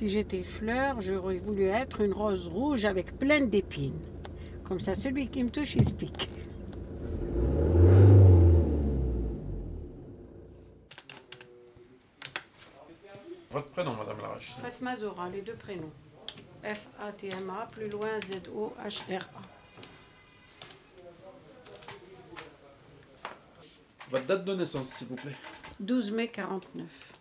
Si j'étais fleur, j'aurais voulu être une rose rouge avec plein d'épines. Comme ça, celui qui me touche, il se pique. Votre prénom, Madame Larache Fatma Zora, les deux prénoms. F-A-T-M-A, plus loin Z-O-H-R-A. Votre date de naissance, s'il vous plaît 12 mai 49.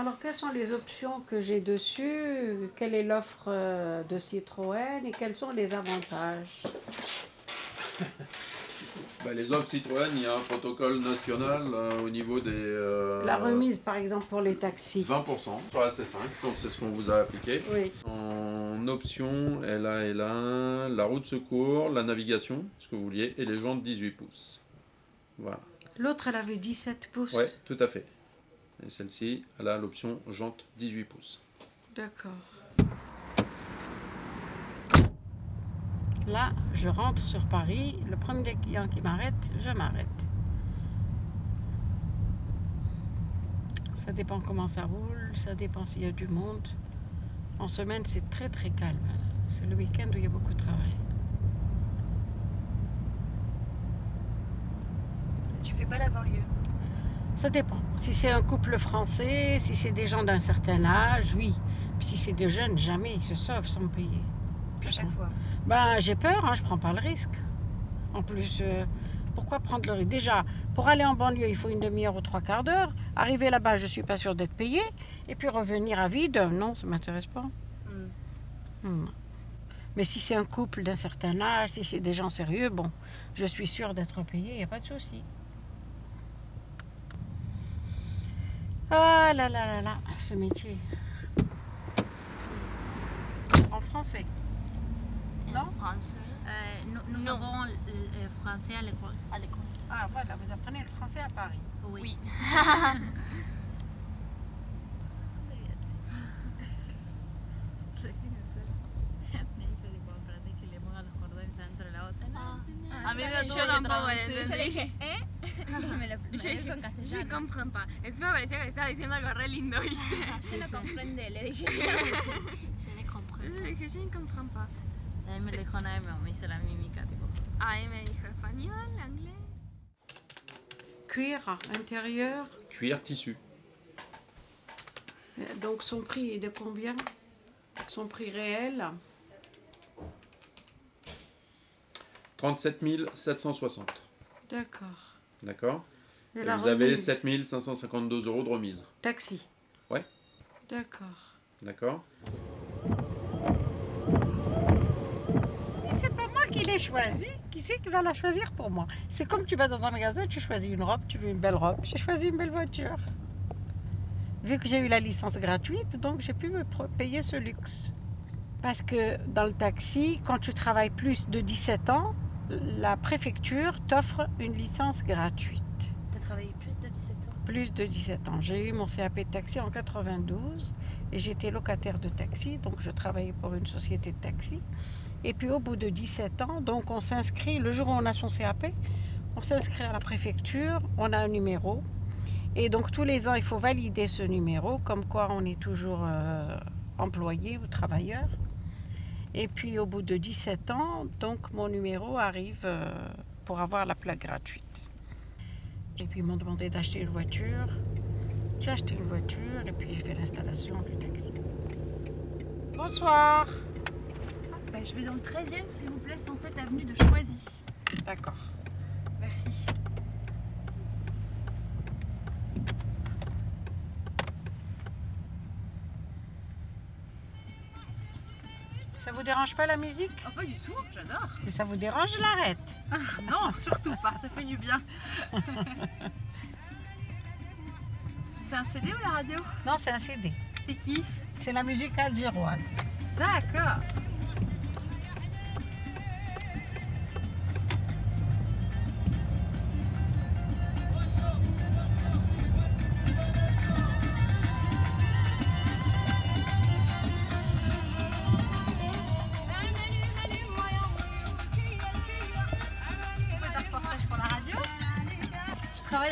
Alors, quelles sont les options que j'ai dessus? Quelle est l'offre euh, de Citroën et quels sont les avantages? Bah, les offres Citroën, il y a un protocole national euh, au niveau des... euh, La remise, par exemple, pour les taxis. 20% sur la C5, donc c'est ce qu'on vous a appliqué. Oui. En option, elle a, elle a la route secours, la navigation, ce que vous vouliez, et les jantes 18 pouces. Voilà. L'autre, elle avait 17 pouces. Ouais, tout à fait. Et celle-ci, elle a l'option jante 18 pouces. D'accord. Là, je rentre sur Paris. Le premier client qui m'arrête, je m'arrête. Ça dépend comment ça roule, ça dépend s'il y a du monde. En semaine, c'est très très calme. C'est le week-end où il y a beaucoup de travail. Tu fais pas la banlieue? Ça dépend. Si c'est un couple français, si c'est des gens d'un certain âge, oui. Puis si c'est des jeunes, jamais ils se sauvent sans me payer. À Puis chaque fois. Ben, j'ai peur, hein, je prends pas le risque. En plus, euh, pourquoi prendre le risque? Déjà, pour aller en banlieue, il faut une demi-heure ou trois quarts d'heure. Arriver là-bas, je suis pas sûre d'être payée. Et puis revenir à vide, non, ça m'intéresse pas. Hmm. Hmm. Mais si c'est un couple d'un certain âge, si c'est des gens sérieux, bon, je suis sûre d'être payée, il n'y a pas de souci. Ah là là là là, ce métier. En français. Non français. Euh, nous nous Non. avons le, français à l'école. À l'école. Ah voilà, vous apprenez le français à Paris. Oui. A mí me tampoco me lo, me Yo dijo en je castellano. comprends pas. Encima parecía que estaba diciendo algo re lindo, ¿viste? Yo no comprende, le dije. Je ne comprends Yo dije, je ne comprends pas. A mí me dijo nadie, me, me hizo la mímica, tipo. Ah, il me dijo espagnol, anglais. Cuir intérieur. Cuir tissu. Euh, Donc son prix est de combien? Son prix réel? 37 760. D'accord. D'accord Et vous avez remise 7 552 euros de remise. Taxi. Ouais. D'accord. D'accord c'est pas moi qui l'ai choisi. Qui c'est qui va la choisir pour moi? C'est comme tu vas dans un magasin, tu choisis une robe, tu veux une belle robe. J'ai choisi une belle voiture. Vu que j'ai eu la licence gratuite, donc j'ai pu me payer ce luxe. Parce que dans le taxi, quand tu travailles plus de 17 ans, la préfecture t'offre une licence gratuite. T'as travaillé plus de 17 ans? Plus de 17 ans. J'ai eu mon CAP de taxi en 92 et j'étais locataire de taxi, donc je travaillais pour une société de taxi. Et puis au bout de 17 ans, donc on s'inscrit, le jour où on a son CAP, on s'inscrit à la préfecture, on a un numéro. Et donc tous les ans, il faut valider ce numéro, comme quoi on est toujours euh, employé ou travailleur. Et puis au bout de 17 ans, donc mon numéro arrive euh, pour avoir la plaque gratuite. Et puis ils m'ont demandé d'acheter une voiture. J'ai acheté une voiture et puis j'ai fait l'installation du taxi. Bonsoir. Bah, Je vais dans le 13e, s'il vous plaît, 107 avenue de Choisy. D'accord. Ça vous dérange pas la musique? Oh, pas du tout, j'adore. Si ça vous dérange, je l'arrête. Non, surtout pas, ça fait du bien. C'est un CD ou la radio? Non, c'est un CD. C'est qui? C'est la musique algéroise. D'accord.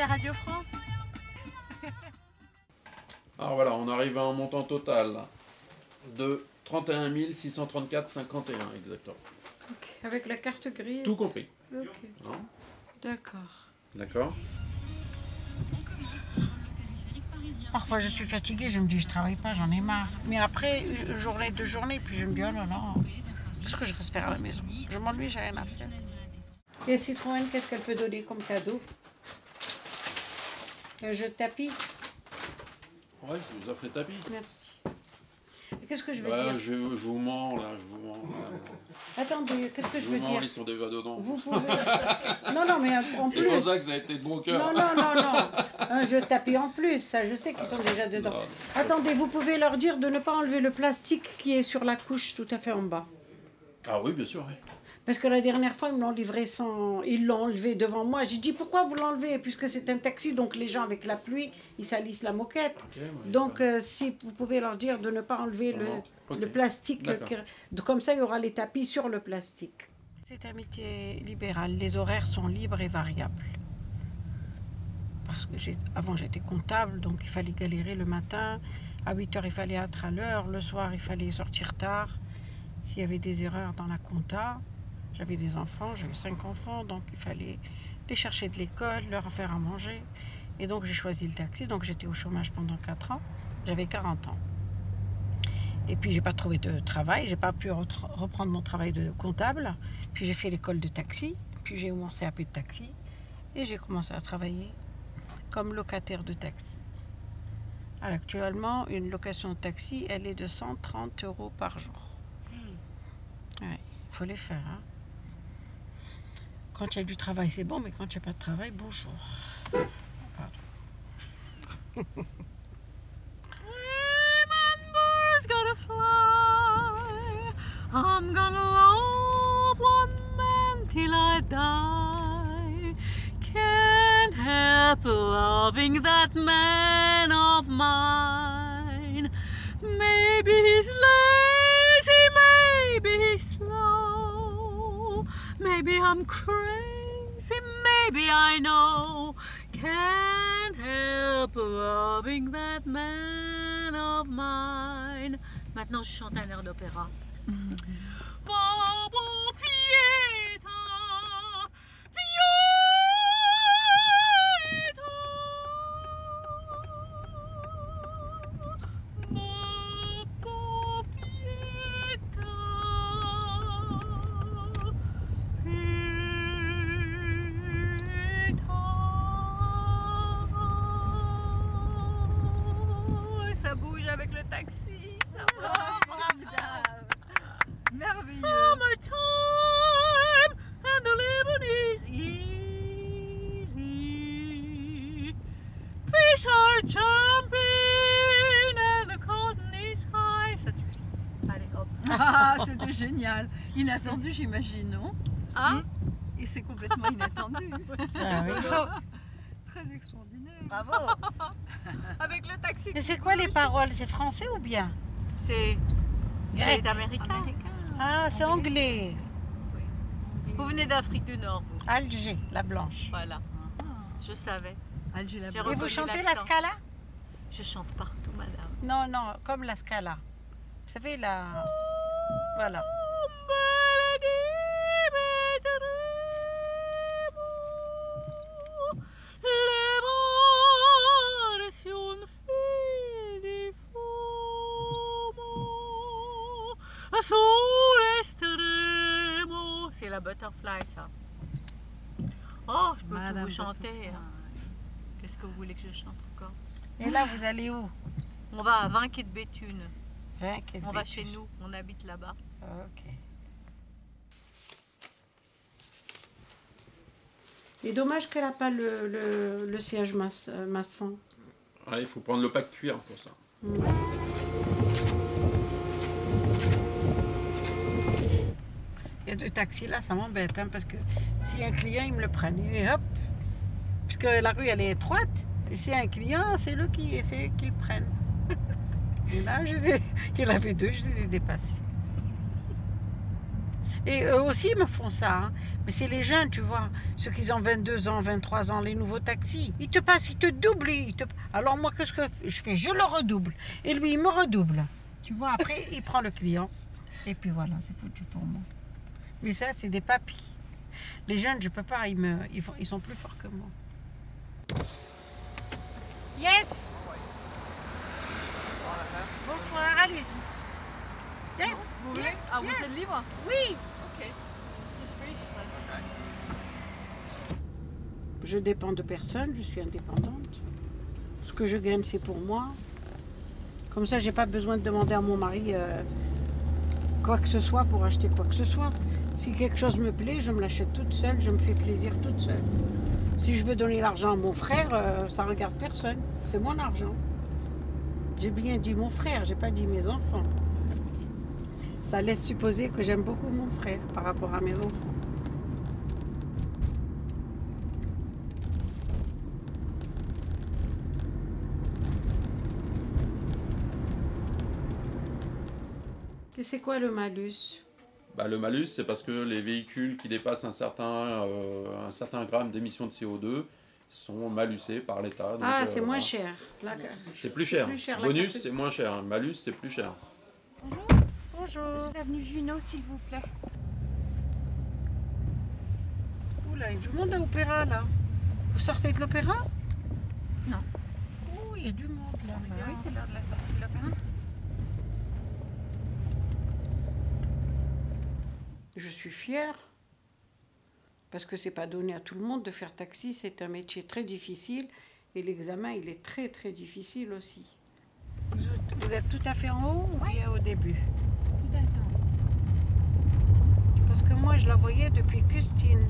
Radio France. Alors voilà, on arrive à un montant total de 31 634,51 exactement. Avec la carte grise. Tout compris. Hein. D'accord. D'accord Parfois, je suis fatiguée, je me dis, je travaille pas, j'en ai marre. Mais après, une journée, deux journées, puis je me dis, oh là là, qu'est-ce que je reste faire à la maison? Je m'ennuie, j'ai rien à faire. Et Citroën, qu'est-ce qu'elle peut donner comme cadeau? Un jeu de tapis Ouais, je vous offre le tapis. Merci. Qu'est-ce que je veux Ouais, dire je, je vous mens là, je vous mens. là. Attendez, qu'est-ce que Je je vous veux mens, dire ils sont déjà dedans. Vous pouvez. non, non, mais en C'est plus. pour ça que ça a été de bon cœur. Non, non, non, non. Un jeu de tapis en plus, ça, je sais qu'ils sont déjà dedans. Non. Attendez, vous pouvez leur dire de ne pas enlever le plastique qui est sur la couche tout à fait en bas. Ah oui, bien sûr. oui. Parce que la dernière fois, ils me l'ont livré sans. Ils l'ont enlevé devant moi. J'ai dit pourquoi vous l'enlevez? Puisque c'est un taxi, donc les gens avec la pluie, ils salissent la moquette. Donc, euh, si vous pouvez leur dire de ne pas enlever le, le plastique, comme ça, il y aura les tapis sur le plastique. C'est un métier libéral. Les horaires sont libres et variables. Parce que j'ai- avant, j'étais comptable, donc il fallait galérer le matin. À 8 heures, il fallait être à l'heure. Le soir, il fallait sortir tard. S'il y avait des erreurs dans la compta, j'avais des enfants, j'ai eu cinq enfants, donc il fallait les chercher de l'école, leur faire à manger. Et donc j'ai choisi le taxi, donc j'étais au chômage pendant 4 ans. J'avais 40 ans. Et puis j'ai pas trouvé de travail, j'ai pas pu reprendre mon travail de comptable. Puis j'ai fait l'école de taxi, puis j'ai eu mon CAP de taxi et j'ai commencé à travailler comme locataire de taxi. Alors, actuellement, une location de taxi, elle est de 130 euros par jour. Il faut les faire. hein. Quand il y a du travail, c'est bon, mais quand il n'y a pas de travail, bonjour. I'm gonna love one man till I die. Can't help loving that man of mine. Maybe he's lazy, maybe he's. Maybe I'm crazy, maybe I know. Can't help loving that man of mine. Maintenant, je chante un air d'opéra. Babbo Avec le taxi, ça va. Formidable. Merveilleux. Summertime and the living is easy. Fish are jumping and the cotton is high. Ça suffit. Allez, hop. Ah, c'était génial. Inattendu, j'imagine, non? Ah, Et c'est complètement inattendu. Ah oui. Très extraordinaire. bravo. Avec le taxi. Mais c'est quoi les paroles? C'est français ou bien? C'est Grec. c'est américain. Américain. Ah, c'est anglais. Vous venez d'Afrique du Nord, vous. Alger, la blanche. Voilà, Ah, je savais. Alger la J'ai Et Blanche. vous chantez la scala? Je chante partout, madame. Non, non, comme la scala. Vous savez, la... Voilà. Butterfly, ça. Oh, je peux vous chanter. Hein. Qu'est-ce que vous voulez que je chante encore? Et là, vous allez où? On va à 20 quai de Béthune. Vingt, quai de On va chez nous, on habite là-bas. Ok. Et dommage qu'elle n'a pas le, le, le siège maçon. Ah, il faut prendre le pack cuir pour ça. Il y a deux taxis là, ça m'embête, hein, parce que a un client, ils me le prennent. Et hop Puisque la rue, elle est étroite. Et a un client, c'est eux qui, c'est eux qui le prennent. Et là, je les ai- il avait deux, je les ai dépassés. Et eux aussi me font ça. hein. Mais c'est les jeunes, tu vois. Ceux qui ont 22 ans, 23 ans, les nouveaux taxis. Ils te passent, ils te doublent. ils Alors moi, qu'est-ce que je fais? Je le redouble. Et lui, il me redouble. Tu vois, après, il prend le client. Et puis voilà, c'est foutu pour moi. Mais ça, c'est des papis. Les jeunes, je peux pas, ils, me, ils, font- ils sont plus forts que moi. Yes Bonsoir, allez-y. Yes Vous voulez? yes, Ah, vous êtes libre? Oui Ok. Je dépends de personne, je suis indépendante. Ce que je gagne, c'est pour moi. Comme ça, j'ai pas besoin de demander à mon mari euh, quoi que ce soit pour acheter quoi que ce soit. Si quelque chose me plaît, je me l'achète toute seule, je me fais plaisir toute seule. Si je veux donner l'argent à mon frère, euh, ça regarde personne. C'est mon argent. J'ai bien dit mon frère, j'ai pas dit mes enfants. Ça laisse supposer que j'aime beaucoup mon frère par rapport à mes enfants. Et c'est quoi le malus? Bah, le malus, c'est parce que les véhicules qui dépassent un certain, euh, un certain gramme d'émissions de CO2 sont malusés par l'État. Ah, euh, c'est moins voilà. cher. La- C'est plus cher. plus cher, la Bonus, carte- c'est moins cher. Malus, c'est plus cher. Bonjour. L'avenue Junot, s'il vous plaît. Oula, il y a du monde à l'opéra là. Vous sortez de l'opéra? Non. Oh, il y a du monde là. Mais oui, c'est l'heure de la sortie de l'opéra. Je suis fière. Parce que c'est pas donné à tout le monde de faire taxi, c'est un métier très difficile et l'examen il est très très difficile aussi. Vous êtes, tout à fait en haut ou bien au début? Tout à fait. Parce que moi je la voyais depuis Custine.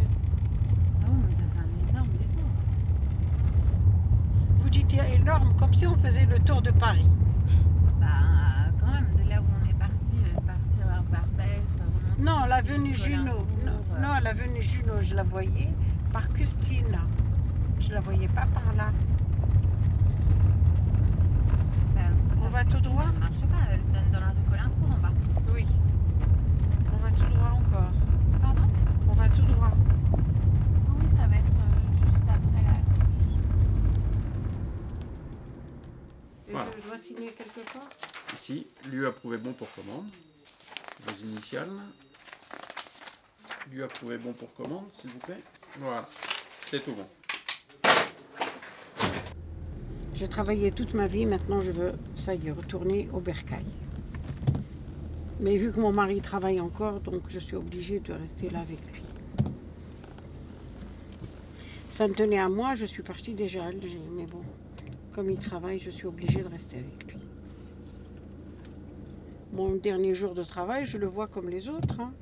Mais ça fait un énorme détour. Vous dites énorme, comme si on faisait le tour de Paris. Bah, euh, quand même, de là où on est parti, euh, partir vers Barbès, remonter Non, jusqu'à l'avenue Junot. Non, non, l'avenue Junot, je la voyais par Custine. Je la voyais pas par là. ça- On va tout droit? Ça ne marche pas, elle donne dans la rue Colincourt en bas. Oui. On va tout droit encore. Pardon? On va tout droit. Oui, ça va être euh, juste après la Voilà. je dois signer quelque part? Ici, lieu approuvé bon pour commande. Les initiales. Lieu approuvé bon pour commande, s'il vous plaît. Voilà. C'est tout bon. J'ai travaillé toute ma vie, maintenant je veux, ça y est, retourner au bercail. Mais vu que mon mari travaille encore, donc je suis obligée de rester là avec lui. Ça me tenait à moi, je suis partie déjà à Alger, mais bon, comme il travaille, je suis obligée de rester avec lui. Mon dernier jour de travail, je le vois comme les autres. hein.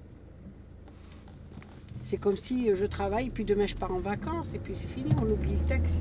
C'est comme si euh, je travaille, puis demain je pars en vacances, et puis c'est fini, on oublie le taxi.